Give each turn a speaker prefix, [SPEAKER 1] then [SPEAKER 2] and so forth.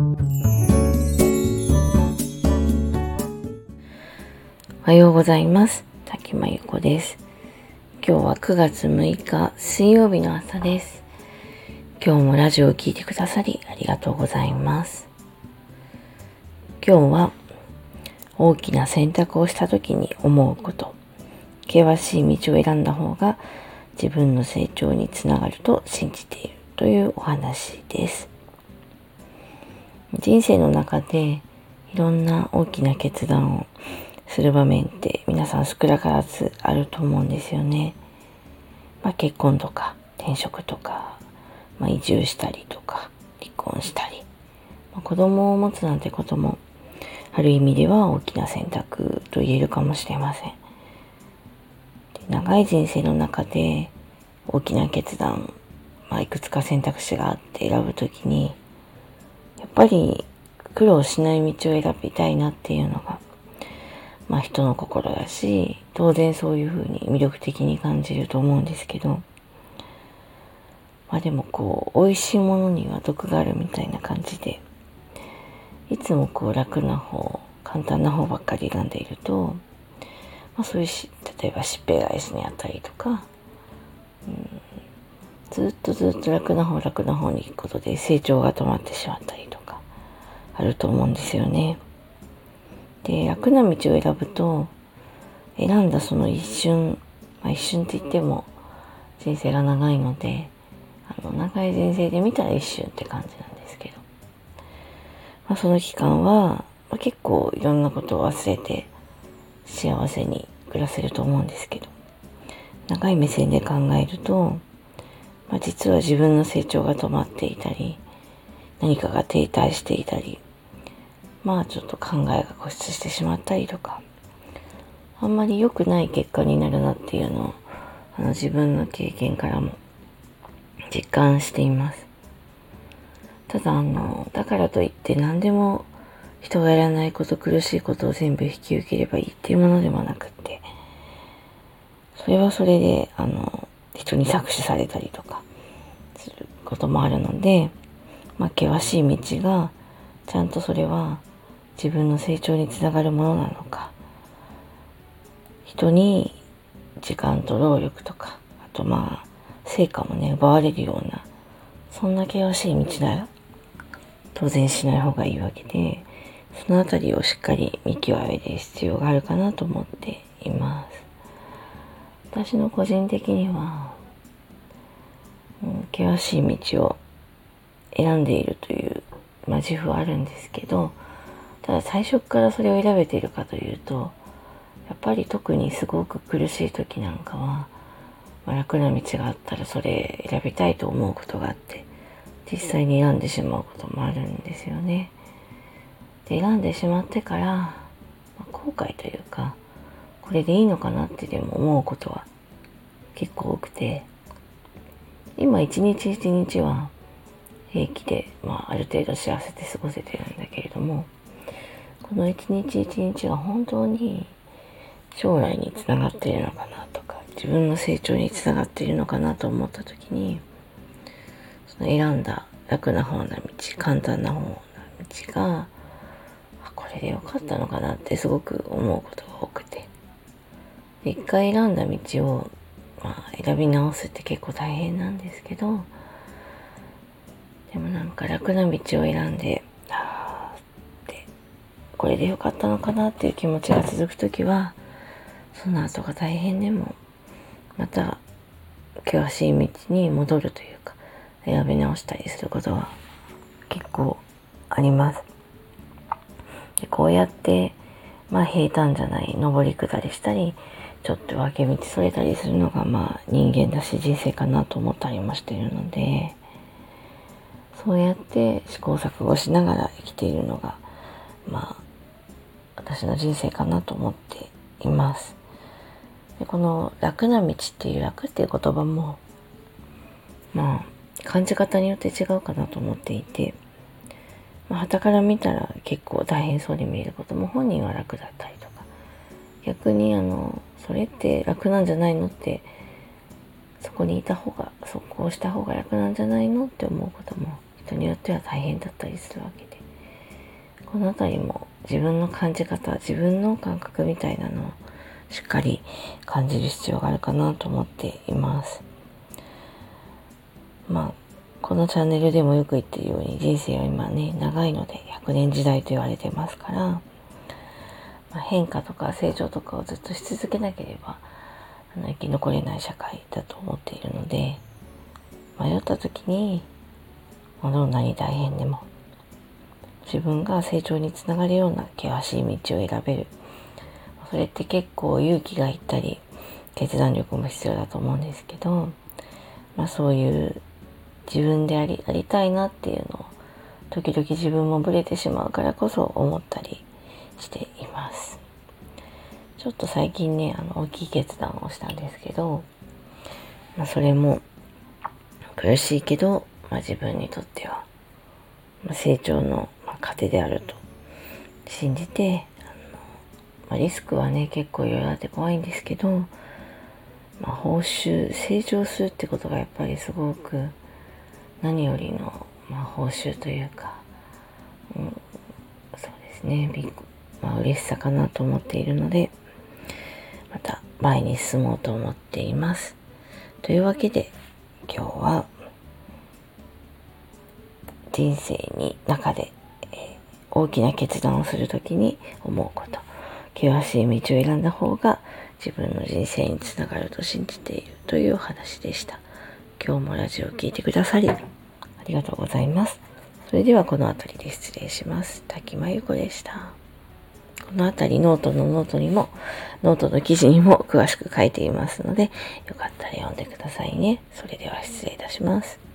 [SPEAKER 1] おはようございます。滝真由子です。今日は9月6日水曜日の朝です。今日もラジオを聴いてくださりありがとうございます。今日は大きな選択をした時に思うこと。険しい道を選んだ方が自分の成長につながると信じているというお話です。人生の中でいろんな大きな決断をする場面って皆さん少なからずあると思うんですよね。まあ、結婚とか転職とか、まあ、移住したりとか離婚したり、まあ、子供を持つなんてこともある意味では大きな選択と言えるかもしれません。長い人生の中で大きな決断、まあ、いくつか選択肢があって選ぶときにぱり苦労しない道を選びたいなっていうのがまあ人の心だし、当然そういうふうに魅力的に感じると思うんですけど、まあでもこう、美味しいものには毒があるみたいな感じで、いつもこう楽な方、簡単な方ばっかり選んでいると、まあそういうし、例えば疾病返しにあったりとか、うん、ずっとずっと楽な方楽な方に行くことで成長が止まってしまったりと、あると思うんですよね。で、楽な道を選ぶと、選んだその一瞬、まあ、一瞬って言っても人生が長いので、あの、長い人生で見たら一瞬って感じなんですけど、まあ、その期間は、まあ、結構いろんなことを忘れて幸せに暮らせると思うんですけど、長い目線で考えると、まあ、実は自分の成長が止まっていたり、何かが停滞していたり、まあちょっと考えが固執してしまったりとか、あんまり良くない結果になるなっていうのを、あの自分の経験からも実感しています。ただあの、だからといって何でも人がやらないこと、苦しいことを全部引き受ければいいっていうものでもなくって、それはそれで、あの、人に搾取されたりとかすることもあるので、まあ、険しい道が、ちゃんとそれは自分の成長につながるものなのか。人に時間と労力とかあとまあ成果もね奪われるようなそんな険しい道なら当然しない方がいいわけでそのあたりをしっかり見極める必要があるかなと思っています。私の個人的には、うん、険しい道を選んでいるという、まあ、自負はあるんですけどただ最初からそれを選べているかというとやっぱり特にすごく苦しい時なんかは、まあ、楽な道があったらそれ選びたいと思うことがあって実際に選んでしまうこともあるんですよね。で選んでしまってから、まあ、後悔というかこれでいいのかなってでも思うことは結構多くて今一日一日は平気で、まあ、ある程度幸せで過ごせてるんだけれどもこの一日一日が本当に将来につながっているのかなとか、自分の成長につながっているのかなと思った時に、その選んだ楽な方な道、簡単な方な道が、これでよかったのかなってすごく思うことが多くて。一回選んだ道を、まあ、選び直すって結構大変なんですけど、でもなんか楽な道を選んで、ってこれで良かったのかなっていう気持ちが続く時はその後が大変でもまた険しい道に戻るというか選び直したりすることは結構あります。でこうやってまあ平坦じゃない上り下りしたりちょっと分け道それたりするのがまあ人間だし人生かなと思ったりもしているのでそうやって試行錯誤しながら生きているのがまあ私の人生かなと思っています。でこの楽な道っていう楽っていう言葉も、まあ、感じ方によって違うかなと思っていて、まあ、から見たら結構大変そうに見えることも本人は楽だったりとか、逆にあの、それって楽なんじゃないのって、そこにいた方が、そこをした方が楽なんじゃないのって思うことも人によっては大変だったりするわけで。この辺りも自分の感じ方、自分の感覚みたいなのをしっかり感じる必要があるかなと思っています。まあ、このチャンネルでもよく言ってるように人生は今ね、長いので100年時代と言われてますから、まあ、変化とか成長とかをずっとし続けなければあの生き残れない社会だと思っているので、迷った時に、どんなに大変でも、自分が成長につながるような険しい道を選べる。それって結構勇気がいったり、決断力も必要だと思うんですけど、まあそういう自分であり、ありたいなっていうのを、時々自分もブレてしまうからこそ思ったりしています。ちょっと最近ね、あの、大きい決断をしたんですけど、まあそれも苦しいけど、まあ自分にとっては、ま、成長の糧であると信じて、あのまあ、リスクはね、結構いろいろあって怖いんですけど、まあ、報酬、成長するってことがやっぱりすごく何よりの、まあ、報酬というか、うん、そうですね、びっまあ、嬉しさかなと思っているので、また前に進もうと思っています。というわけで、今日は人生に中で、えー、大きな決断をするときに思うこと、険しい道を選んだ方が自分の人生につながると信じているというお話でした。今日もラジオを聴いてくださり、ありがとうございます。それではこの辺りで失礼します。滝真由子でした。この辺りノートのノートにも、ノートの記事にも詳しく書いていますので、よかったら読んでくださいね。それでは失礼いたします。